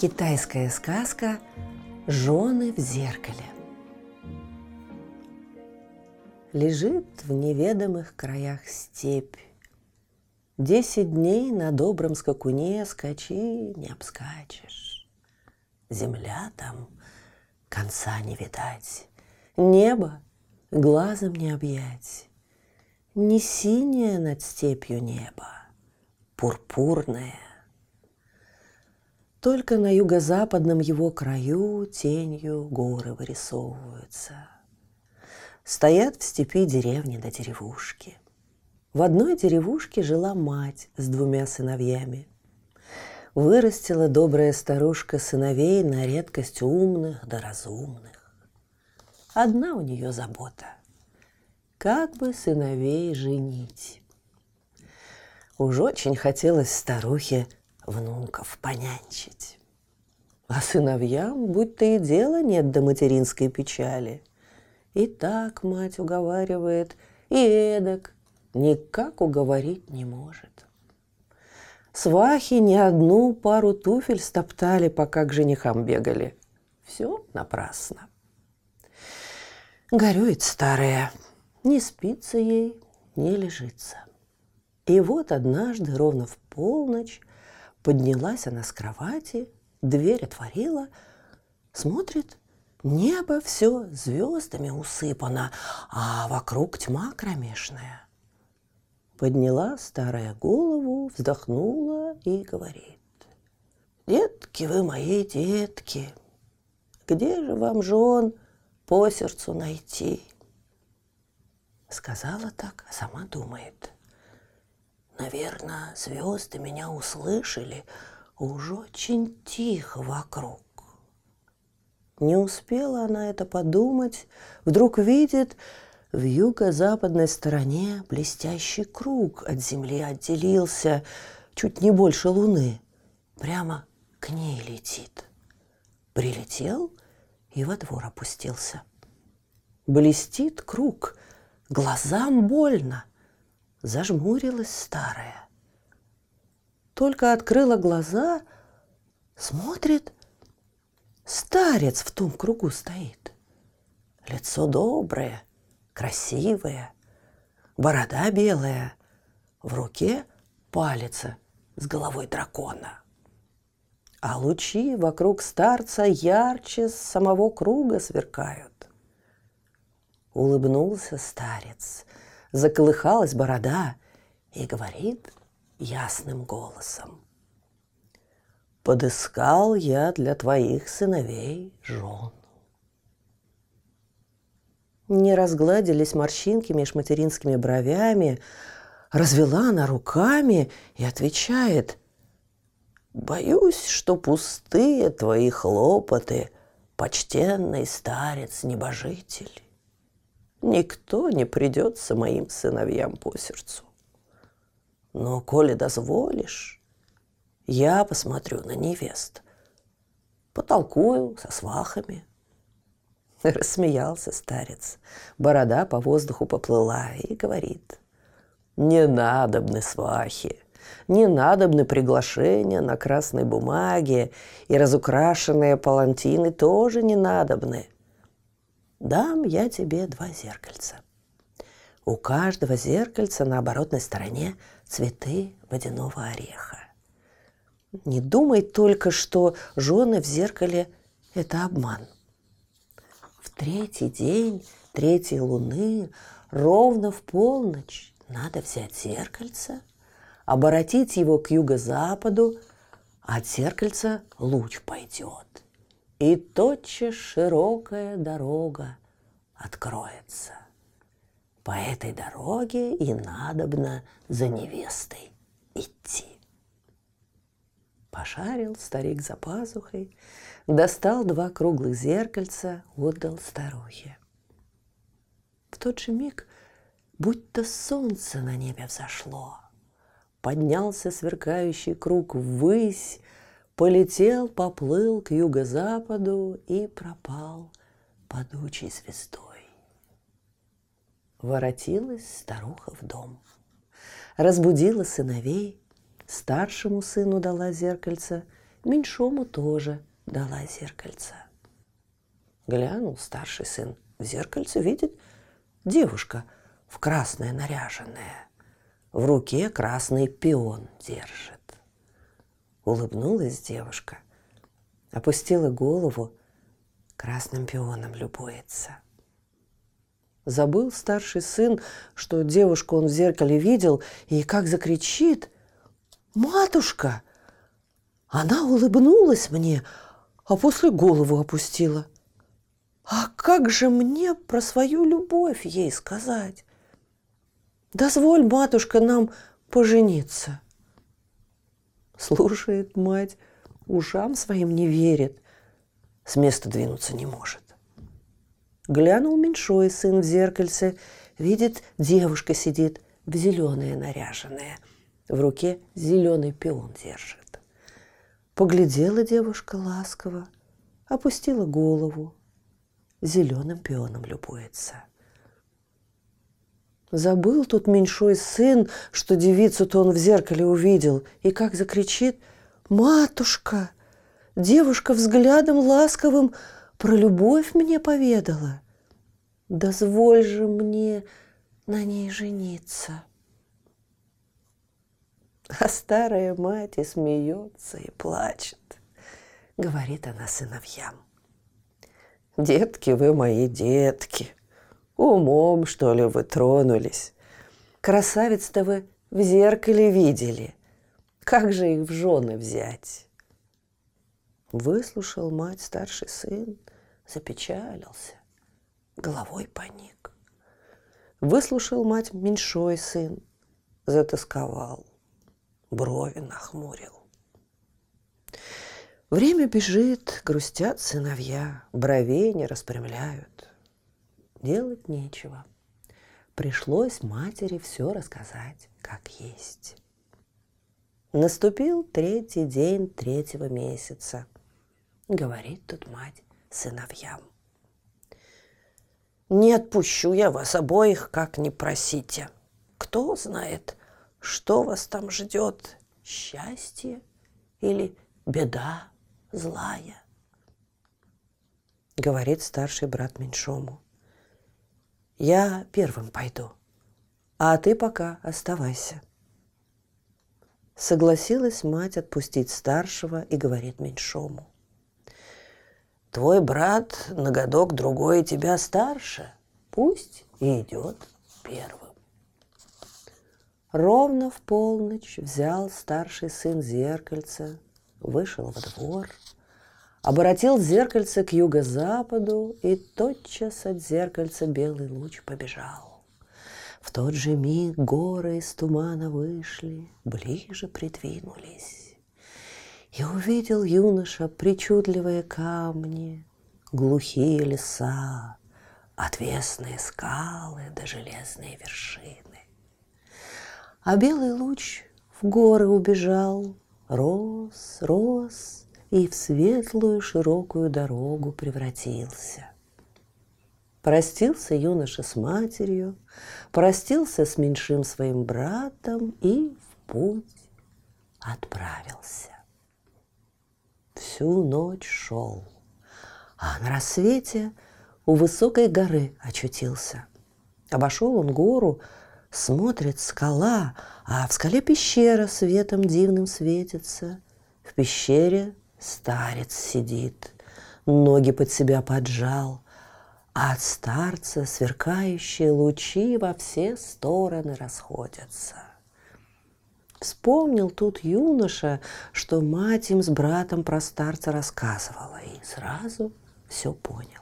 Китайская сказка «Жены в зеркале». Лежит в неведомых краях степь. Десять дней на добром скакуне скачи не обскачешь. Земля там конца не видать, небо глазом не объять. Не синее над степью небо, пурпурное. Только на юго-западном его краю тенью горы вырисовываются. Стоят в степи деревни до да деревушки. В одной деревушке жила мать с двумя сыновьями. Вырастила добрая старушка сыновей на редкость умных да разумных. Одна у нее забота – как бы сыновей женить. Уж очень хотелось старухе внуков понянчить. А сыновьям будто и дела нет до материнской печали – и так мать уговаривает, и эдак никак уговорить не может. Свахи ни одну пару туфель стоптали, пока к женихам бегали. Все напрасно. Горюет старая, не спится ей, не лежится. И вот однажды, ровно в полночь, поднялась она с кровати, дверь отворила, смотрит, Небо все звездами усыпано, а вокруг тьма кромешная. Подняла старая голову, вздохнула и говорит. Детки вы мои детки, где же вам жен по сердцу найти? Сказала так, а сама думает. Наверное, звезды меня услышали, уж очень тихо вокруг. Не успела она это подумать, вдруг видит в юго-западной стороне блестящий круг от земли отделился, чуть не больше луны. Прямо к ней летит. Прилетел и во двор опустился. Блестит круг, глазам больно. Зажмурилась старая. Только открыла глаза, смотрит — Старец в том кругу стоит. Лицо доброе, красивое, борода белая, в руке палица с головой дракона. А лучи вокруг старца ярче самого круга сверкают. Улыбнулся старец, заколыхалась борода и говорит ясным голосом подыскал я для твоих сыновей жен. Не разгладились морщинки меж материнскими бровями, развела она руками и отвечает, «Боюсь, что пустые твои хлопоты, почтенный старец-небожитель. Никто не придется моим сыновьям по сердцу. Но, коли дозволишь, я посмотрю на невест. Потолкую со свахами. Рассмеялся старец. Борода по воздуху поплыла и говорит. Не надобны свахи, не надобны приглашения на красной бумаге, и разукрашенные палантины тоже не надобны. Дам я тебе два зеркальца. У каждого зеркальца на оборотной стороне цветы водяного ореха. Не думай только, что жены в зеркале – это обман. В третий день третьей луны ровно в полночь надо взять зеркальце, оборотить его к юго-западу, а от зеркальца луч пойдет. И тотчас широкая дорога откроется. По этой дороге и надобно за невестой идти. Пошарил старик за пазухой, достал два круглых зеркальца, отдал старухе. В тот же миг, будто солнце на небе взошло, поднялся сверкающий круг ввысь, полетел, поплыл к юго-западу и пропал падучей звездой. Воротилась старуха в дом, разбудила сыновей, Старшему сыну дала зеркальце, меньшому тоже дала зеркальце. Глянул старший сын в зеркальце, видит девушка в красное наряженное. В руке красный пион держит. Улыбнулась девушка, опустила голову, красным пионом любуется. Забыл старший сын, что девушку он в зеркале видел, и как закричит – «Матушка!» Она улыбнулась мне, а после голову опустила. А как же мне про свою любовь ей сказать? Дозволь, матушка, нам пожениться. Слушает мать, ушам своим не верит, с места двинуться не может. Глянул меньшой сын в зеркальце, видит, девушка сидит в зеленое наряженное – в руке зеленый пион держит. Поглядела девушка ласково, опустила голову, зеленым пионом любуется. Забыл тут меньшой сын, что девицу-то он в зеркале увидел, и как закричит «Матушка!» Девушка взглядом ласковым про любовь мне поведала. Дозволь же мне на ней жениться. А старая мать и смеется, и плачет. Говорит она сыновьям. Детки вы мои детки, умом, что ли, вы тронулись. Красавиц-то вы в зеркале видели. Как же их в жены взять? Выслушал мать старший сын, запечалился, головой поник. Выслушал мать меньшой сын, затасковал брови нахмурил. Время бежит, грустят сыновья, бровей не распрямляют. Делать нечего. Пришлось матери все рассказать, как есть. Наступил третий день третьего месяца. Говорит тут мать сыновьям. Не отпущу я вас обоих, как не просите. Кто знает, что вас там ждет? Счастье или беда злая? Говорит старший брат меньшому. Я первым пойду, а ты пока оставайся. Согласилась мать отпустить старшего и говорит меньшому. Твой брат на годок другой тебя старше, пусть и идет первым. Ровно в полночь взял старший сын зеркальце, вышел во двор, оборотил зеркальце к юго-западу, и тотчас от зеркальца белый луч побежал. В тот же миг горы из тумана вышли, ближе придвинулись. И увидел юноша причудливые камни, глухие леса, отвесные скалы да железные вершины. А белый луч в горы убежал, рос, рос и в светлую широкую дорогу превратился. Простился юноша с матерью, простился с меньшим своим братом и в путь отправился. Всю ночь шел, а на рассвете у высокой горы очутился. Обошел он гору, Смотрит скала, а в скале пещера светом дивным светится. В пещере старец сидит, ноги под себя поджал, а от старца сверкающие лучи во все стороны расходятся. Вспомнил тут юноша, что мать им с братом про старца рассказывала, и сразу все понял.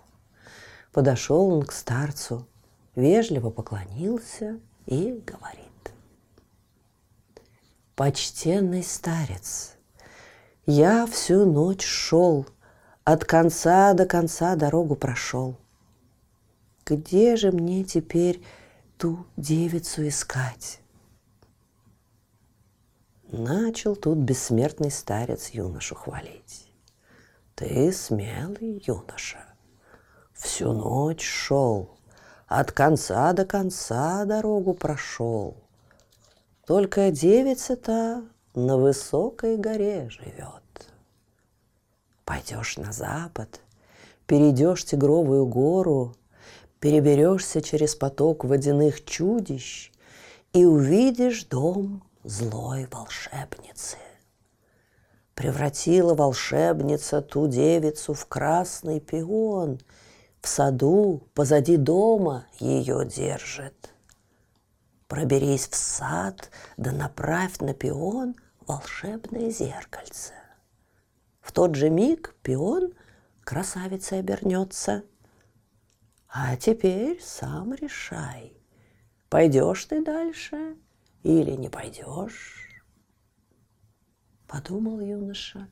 Подошел он к старцу, вежливо поклонился и говорит. Почтенный старец, Я всю ночь шел, от конца до конца дорогу прошел. Где же мне теперь ту девицу искать? Начал тут бессмертный старец юношу хвалить. Ты смелый юноша, всю ночь шел, от конца до конца дорогу прошел. Только девица-то на высокой горе живет. Пойдешь на запад, перейдешь Тигровую гору, переберешься через поток водяных чудищ и увидишь дом злой волшебницы. Превратила волшебница ту девицу в красный пион, в саду позади дома ее держит. Проберись в сад, да направь на пион волшебное зеркальце. В тот же миг пион красавицей обернется. А теперь сам решай, пойдешь ты дальше или не пойдешь. Подумал юноша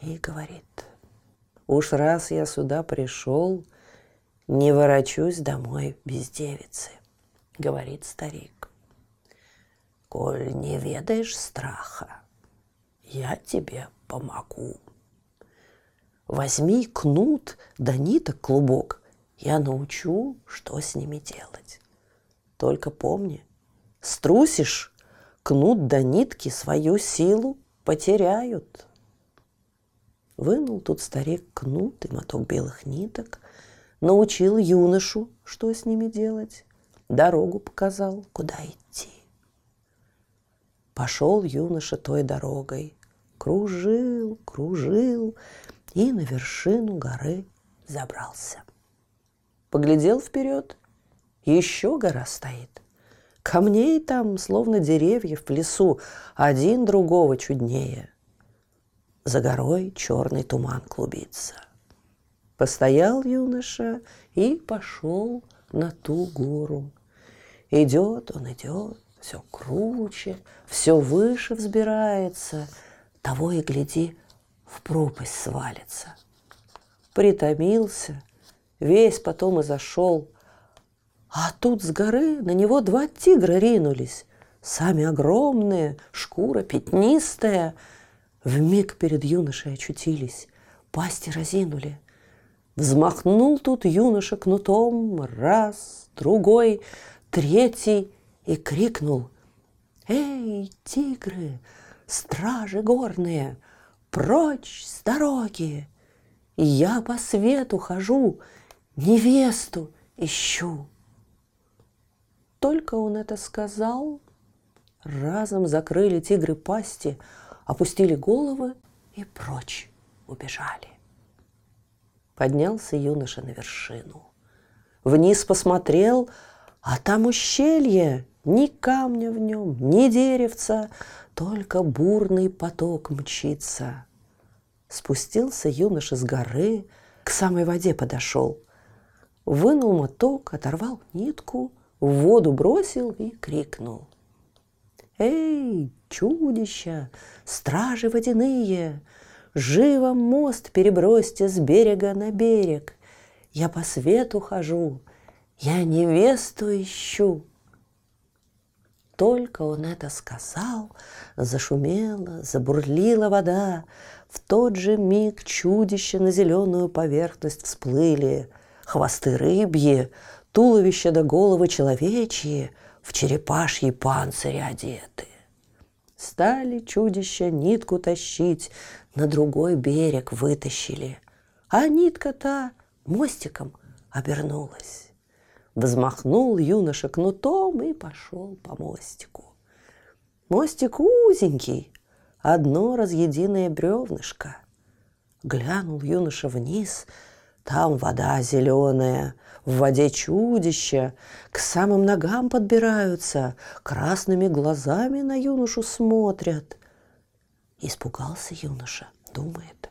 и говорит, уж раз я сюда пришел, не ворочусь домой без девицы, говорит старик. Коль не ведаешь страха, я тебе помогу. Возьми кнут да ниток клубок, я научу, что с ними делать. Только помни, струсишь, кнут да нитки свою силу потеряют. Вынул тут старик кнут и моток белых ниток, научил юношу, что с ними делать, дорогу показал, куда идти. Пошел юноша той дорогой, кружил, кружил и на вершину горы забрался. Поглядел вперед, еще гора стоит. Камней там, словно деревьев в лесу, один другого чуднее. За горой черный туман клубится. Постоял юноша и пошел на ту гору. Идет он, идет, все круче, все выше взбирается. Того и гляди, в пропасть свалится. Притомился, весь потом и зашел. А тут с горы на него два тигра ринулись, сами огромные, шкура пятнистая. В миг перед юношей очутились, пасти разинули. Взмахнул тут юноша кнутом раз, другой, третий и крикнул «Эй, тигры, стражи горные, прочь с дороги! Я по свету хожу, невесту ищу. Только он это сказал, разом закрыли тигры пасти, опустили головы и прочь убежали. Поднялся юноша на вершину. Вниз посмотрел, а там ущелье, ни камня в нем, ни деревца, только бурный поток мчится. Спустился юноша с горы, к самой воде подошел. Вынул моток, оторвал нитку, в воду бросил и крикнул. «Эй, чудища, стражи водяные, Живо мост перебросьте с берега на берег. Я по свету хожу, я невесту ищу. Только он это сказал, зашумела, забурлила вода. В тот же миг чудища на зеленую поверхность всплыли. Хвосты рыбьи, туловища до головы человечьи, в черепашьи панцири одеты. Стали чудища нитку тащить, на другой берег вытащили, а нитка-то мостиком обернулась. Взмахнул юноша кнутом и пошел по мостику. Мостик узенький, одно разъединое бревнышко. Глянул юноша вниз, там вода зеленая, в воде чудища, к самым ногам подбираются, красными глазами на юношу смотрят. Испугался юноша, думает.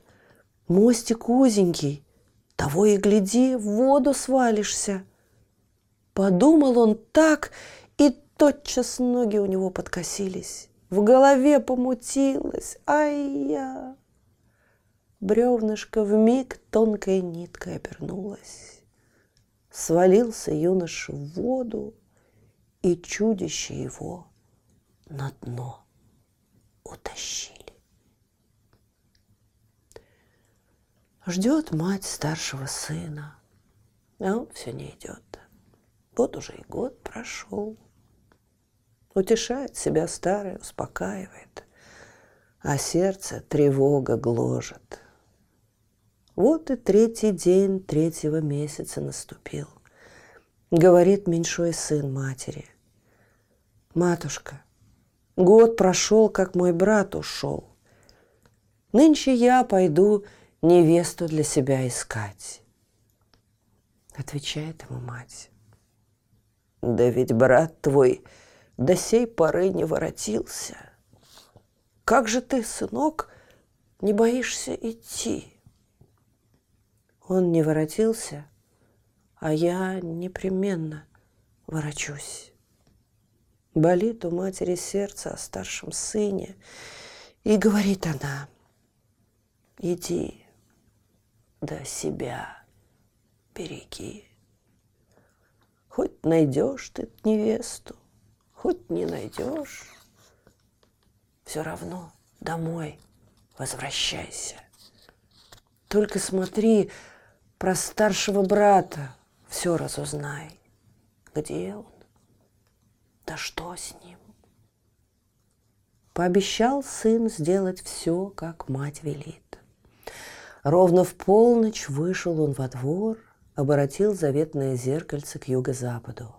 Мостик узенький, того и гляди, в воду свалишься. Подумал он так, и тотчас ноги у него подкосились. В голове помутилось. Ай-я! бревнышко в миг тонкой ниткой обернулось. Свалился юноша в воду, и чудище его на дно утащили. Ждет мать старшего сына, а он все не идет. Вот уже и год прошел. Утешает себя старый, успокаивает, а сердце тревога гложет. Вот и третий день третьего месяца наступил. Говорит меньшой сын матери. Матушка, год прошел, как мой брат ушел. Нынче я пойду невесту для себя искать. Отвечает ему мать. Да ведь брат твой до сей поры не воротился. Как же ты, сынок, не боишься идти? Он не воротился, а я непременно ворочусь. Болит у матери сердце о старшем сыне, и говорит она, иди, да себя береги. Хоть найдешь ты невесту, хоть не найдешь, все равно домой возвращайся. Только смотри, про старшего брата все разузнай. Где он? Да что с ним? Пообещал сын сделать все, как мать велит. Ровно в полночь вышел он во двор – оборотил заветное зеркальце к юго-западу.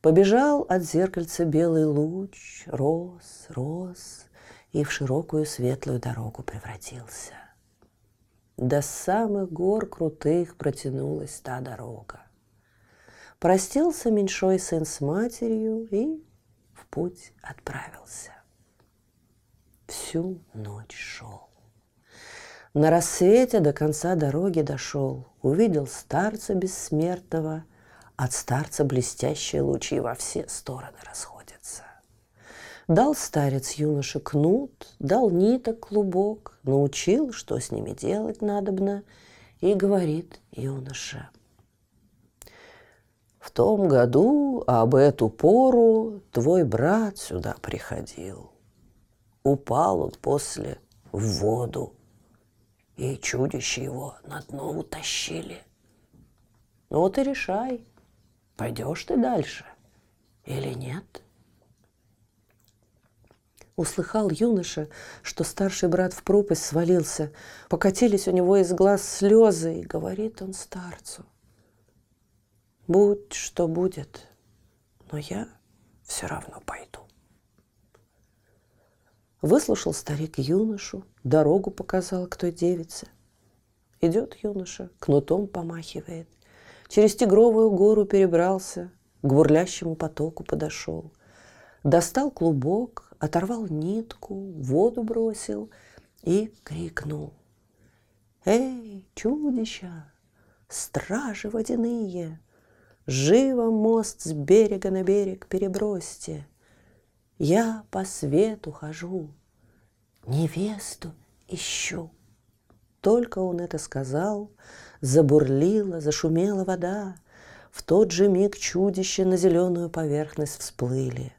Побежал от зеркальца белый луч, рос, рос и в широкую светлую дорогу превратился. До самых гор крутых протянулась та дорога. Простился меньшой сын с матерью и в путь отправился. Всю ночь шел. На рассвете до конца дороги дошел, увидел старца бессмертного, от старца блестящие лучи во все стороны расходятся. Дал старец юноше кнут, дал ниток клубок, научил, что с ними делать надобно, и говорит юноша. В том году об эту пору твой брат сюда приходил. Упал он после в воду и чудище его на дно утащили. Ну вот и решай, пойдешь ты дальше или нет. Услыхал юноша, что старший брат в пропасть свалился. Покатились у него из глаз слезы, и говорит он старцу. Будь что будет, но я все равно пойду. Выслушал старик юношу, дорогу показал к той девице. Идет юноша, кнутом помахивает. Через тигровую гору перебрался, к бурлящему потоку подошел. Достал клубок, оторвал нитку, воду бросил и крикнул. «Эй, чудища, стражи водяные, Живо мост с берега на берег перебросьте, я по свету хожу, невесту ищу. Только он это сказал, забурлила, зашумела вода. В тот же миг чудища на зеленую поверхность всплыли.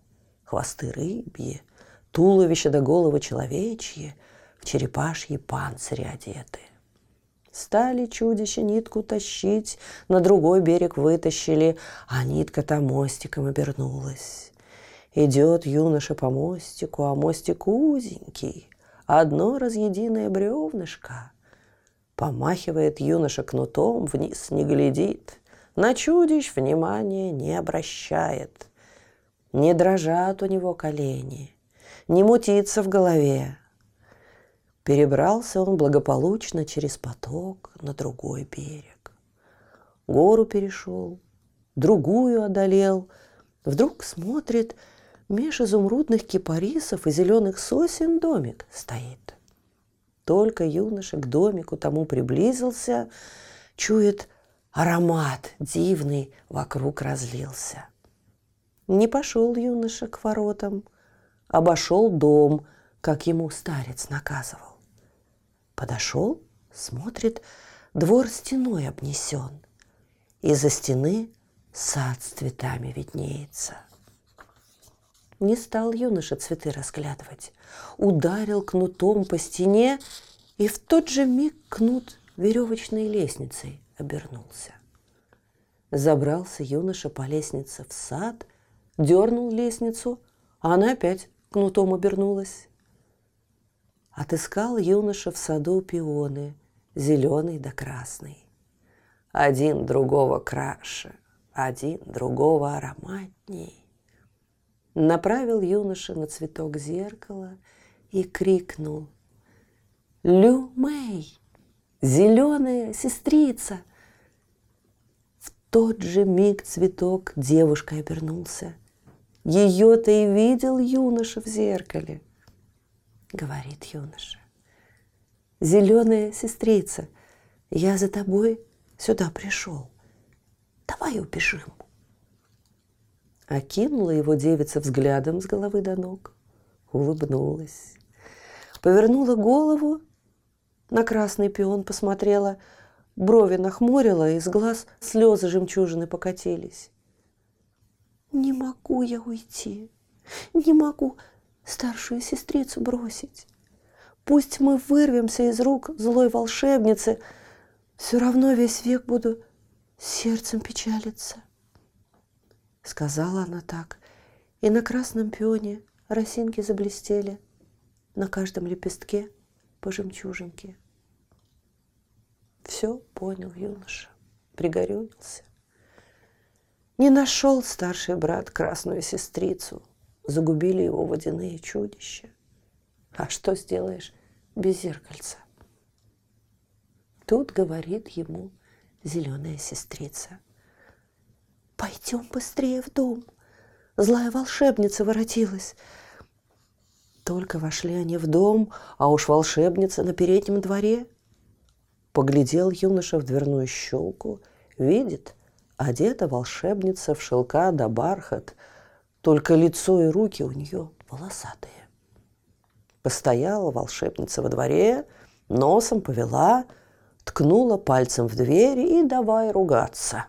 Хвосты рыбьи, туловище до головы человечьи, в черепашьи панцири одеты. Стали чудища нитку тащить, на другой берег вытащили, а нитка-то мостиком обернулась. Идет юноша по мостику, а мостик узенький, одно разъединое бревнышко. Помахивает юноша кнутом, вниз не глядит, на чудищ внимания не обращает. Не дрожат у него колени, не мутится в голове. Перебрался он благополучно через поток на другой берег. Гору перешел, другую одолел. Вдруг смотрит — Меж изумрудных кипарисов и зеленых сосен домик стоит. Только юноша к домику тому приблизился, чует аромат дивный вокруг разлился. Не пошел юноша к воротам, обошел дом, как ему старец наказывал. Подошел, смотрит, двор стеной обнесен, и за стены сад с цветами виднеется. Не стал юноша цветы разглядывать, ударил кнутом по стене, и в тот же миг кнут веревочной лестницей обернулся. Забрался юноша по лестнице в сад, дернул лестницу, а она опять кнутом обернулась. Отыскал юноша в саду пионы, зеленый да красный. Один другого краше, один другого ароматней. Направил юноша на цветок зеркала и крикнул «Лю Мэй, зеленая сестрица!» тот же миг цветок девушкой обернулся. Ее-то и видел юноша в зеркале. Говорит юноша. Зеленая сестрица, я за тобой сюда пришел. Давай убежим. Окинула его девица взглядом с головы до ног, улыбнулась. Повернула голову, на красный пион посмотрела – брови нахмурила, из глаз слезы жемчужины покатились. «Не могу я уйти, не могу старшую сестрицу бросить. Пусть мы вырвемся из рук злой волшебницы, все равно весь век буду сердцем печалиться». Сказала она так, и на красном пионе росинки заблестели, на каждом лепестке по жемчужинке. Все понял юноша, пригорюнился. Не нашел старший брат красную сестрицу, загубили его водяные чудища. А что сделаешь без зеркальца? Тут говорит ему зеленая сестрица. Пойдем быстрее в дом. Злая волшебница воротилась. Только вошли они в дом, а уж волшебница на переднем дворе – Поглядел юноша в дверную щелку, видит, одета волшебница в шелка да бархат, только лицо и руки у нее волосатые. Постояла волшебница во дворе, носом повела, ткнула пальцем в дверь и давай ругаться.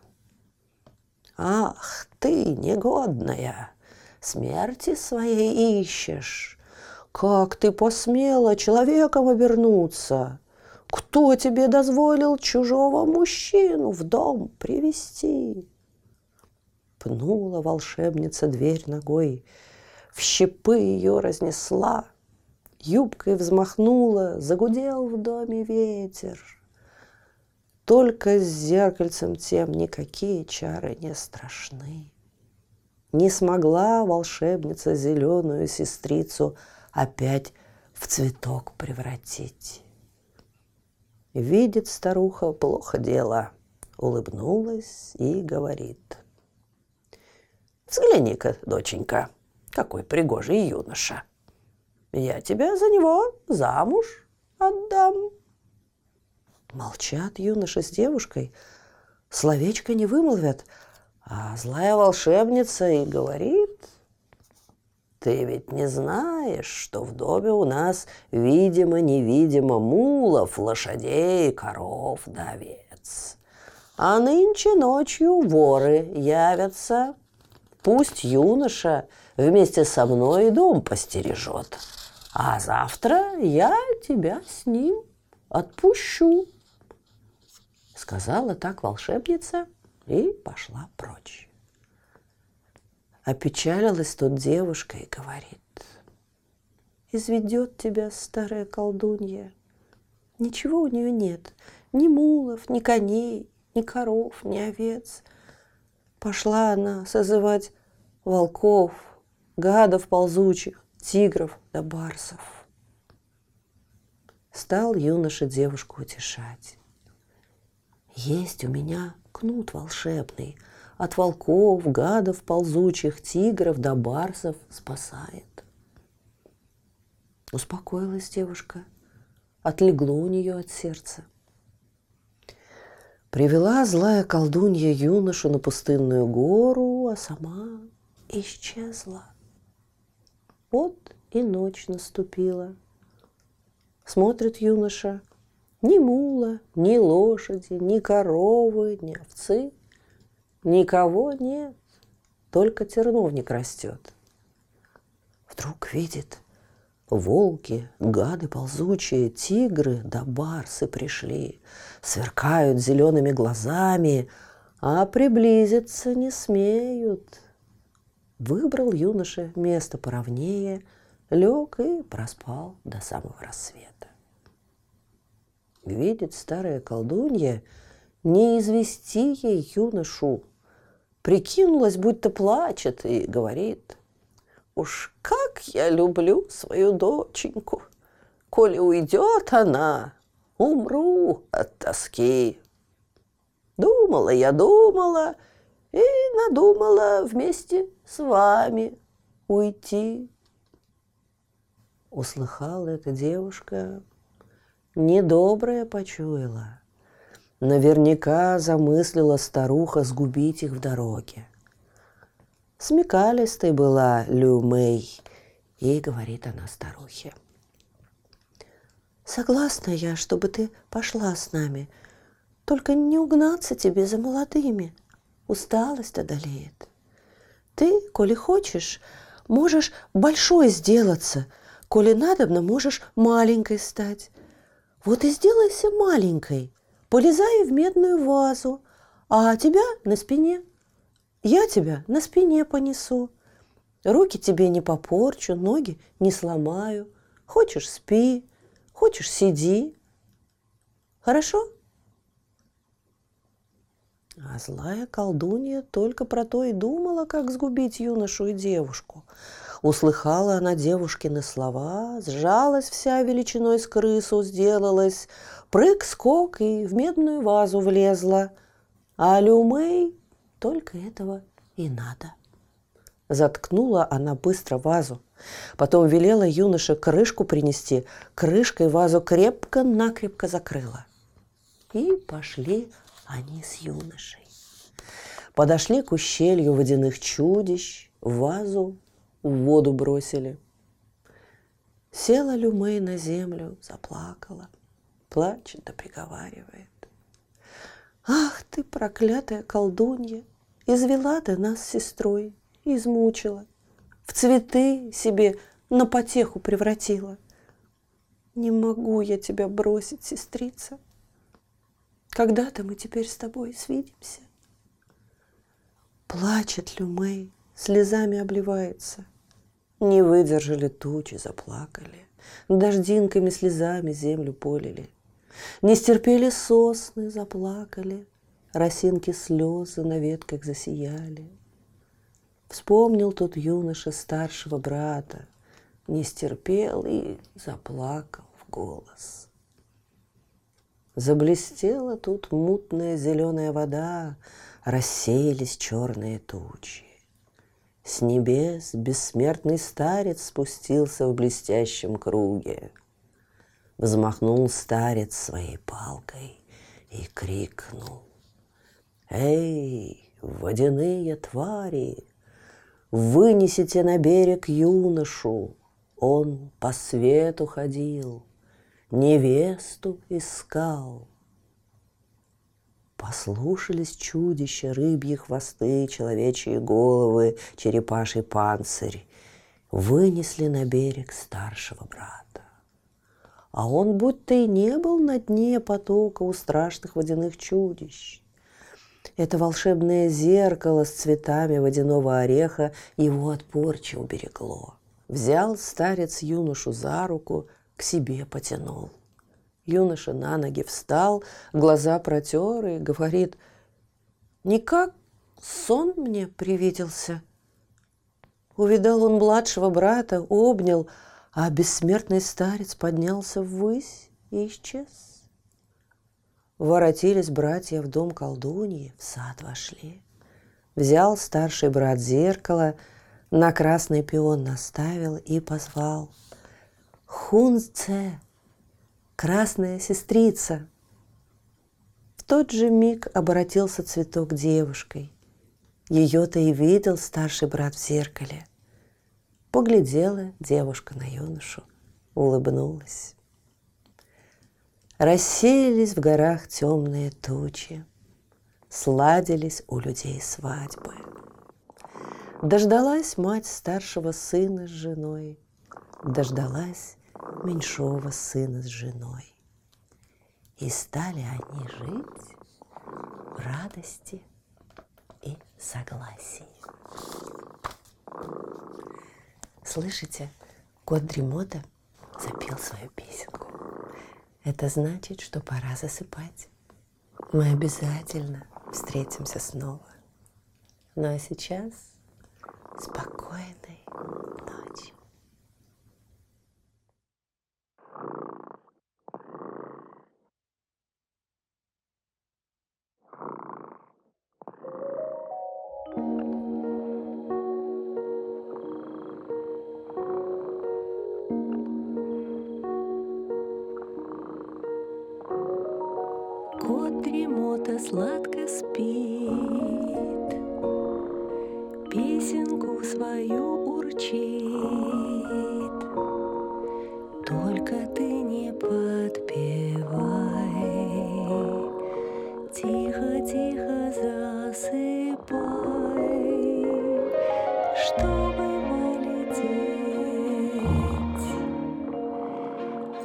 «Ах ты, негодная, смерти своей ищешь! Как ты посмела человеком обернуться? Кто тебе дозволил чужого мужчину в дом привести? Пнула волшебница дверь ногой, в щепы ее разнесла, юбкой взмахнула, загудел в доме ветер. Только с зеркальцем тем никакие чары не страшны. Не смогла волшебница зеленую сестрицу опять в цветок превратить. Видит старуха плохо дело, улыбнулась и говорит. Взгляни-ка, доченька, какой пригожий юноша. Я тебя за него замуж отдам. Молчат юноша с девушкой, словечко не вымолвят, а злая волшебница и говорит, ты ведь не знаешь, что в доме у нас видимо-невидимо мулов, лошадей, коров да овец. А нынче ночью воры явятся. Пусть юноша вместе со мной дом постережет, а завтра я тебя с ним отпущу. Сказала так волшебница и пошла прочь. Опечалилась тут девушка и говорит, изведет тебя старая колдунья. Ничего у нее нет, ни мулов, ни коней, ни коров, ни овец. Пошла она созывать волков, гадов ползучих, тигров да барсов. Стал юноша девушку утешать. Есть у меня кнут волшебный — от волков, гадов, ползучих, тигров до барсов спасает. Успокоилась девушка, отлегло у нее от сердца. Привела злая колдунья юношу на пустынную гору, а сама исчезла. Вот и ночь наступила. Смотрит юноша, Ни мула, ни лошади, ни коровы, ни овцы. Никого нет, только терновник растет. Вдруг видит, волки, гады ползучие, тигры да барсы пришли, сверкают зелеными глазами, а приблизиться не смеют. Выбрал юноша место поровнее, лег и проспал до самого рассвета. Видит старая колдунья, не извести ей юношу. Прикинулась, будто плачет, и говорит, «Уж как я люблю свою доченьку! Коли уйдет она, умру от тоски!» Думала я, думала, и надумала вместе с вами уйти. Услыхала эта девушка, недоброе почуяла. Наверняка замыслила старуха сгубить их в дороге. Смекалистой была Лю Мэй, и говорит она старухе. Согласна я, чтобы ты пошла с нами, только не угнаться тебе за молодыми. Усталость одолеет. Ты, коли хочешь, можешь большой сделаться, коли надобно, можешь маленькой стать. Вот и сделайся маленькой, полезай в медную вазу, а тебя на спине. Я тебя на спине понесу. Руки тебе не попорчу, ноги не сломаю. Хочешь – спи, хочешь – сиди. Хорошо? А злая колдунья только про то и думала, как сгубить юношу и девушку. Услыхала она девушкины слова, сжалась вся величиной с крысу, сделалась, прыг-скок и в медную вазу влезла. А Люмей только этого и надо. Заткнула она быстро вазу, потом велела юноше крышку принести, крышкой вазу крепко-накрепко закрыла. И пошли они с юношей. Подошли к ущелью водяных чудищ, вазу в воду бросили. Села Люмей на землю, заплакала, плачет да приговаривает. Ах ты, проклятая колдунья, извела ты нас с сестрой, измучила, в цветы себе на потеху превратила. Не могу я тебя бросить, сестрица. Когда-то мы теперь с тобой свидимся. Плачет Люмей, слезами обливается. Не выдержали тучи, заплакали, Дождинками слезами землю полили. Не стерпели сосны, заплакали, Росинки слезы на ветках засияли. Вспомнил тот юноша старшего брата, Не стерпел и заплакал в голос. Заблестела тут мутная зеленая вода, Рассеялись черные тучи. С небес бессмертный старец спустился в блестящем круге. Взмахнул старец своей палкой и крикнул. «Эй, водяные твари, вынесите на берег юношу, он по свету ходил, невесту искал. Послушались чудища, рыбьи хвосты, человечьи головы, черепаший панцирь. Вынесли на берег старшего брата. А он будто и не был на дне потока у страшных водяных чудищ. Это волшебное зеркало с цветами водяного ореха его от порчи уберегло. Взял старец юношу за руку – к себе потянул. Юноша на ноги встал, глаза протер и говорит, «Никак сон мне привиделся». Увидал он младшего брата, обнял, а бессмертный старец поднялся ввысь и исчез. Воротились братья в дом колдуньи, в сад вошли. Взял старший брат зеркало, на красный пион наставил и позвал – Хунце, красная сестрица. В тот же миг обратился цветок девушкой. Ее-то и видел старший брат в зеркале. Поглядела девушка на юношу, улыбнулась. Рассеялись в горах темные тучи, Сладились у людей свадьбы. Дождалась мать старшего сына с женой, Дождалась меньшого сына с женой. И стали они жить в радости и согласии. Слышите, кот Дремота запел свою песенку. Это значит, что пора засыпать. Мы обязательно встретимся снова. Ну а сейчас спокойной ночи.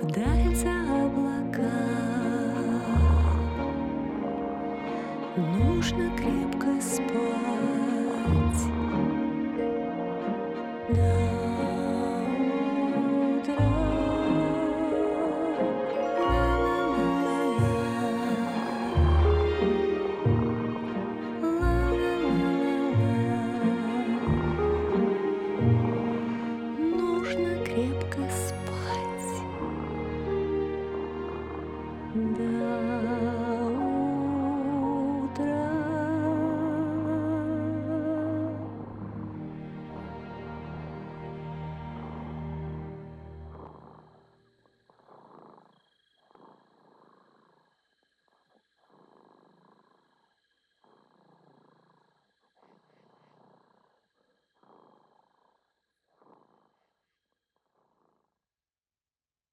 Вдаль за облака. Нужно крепко спать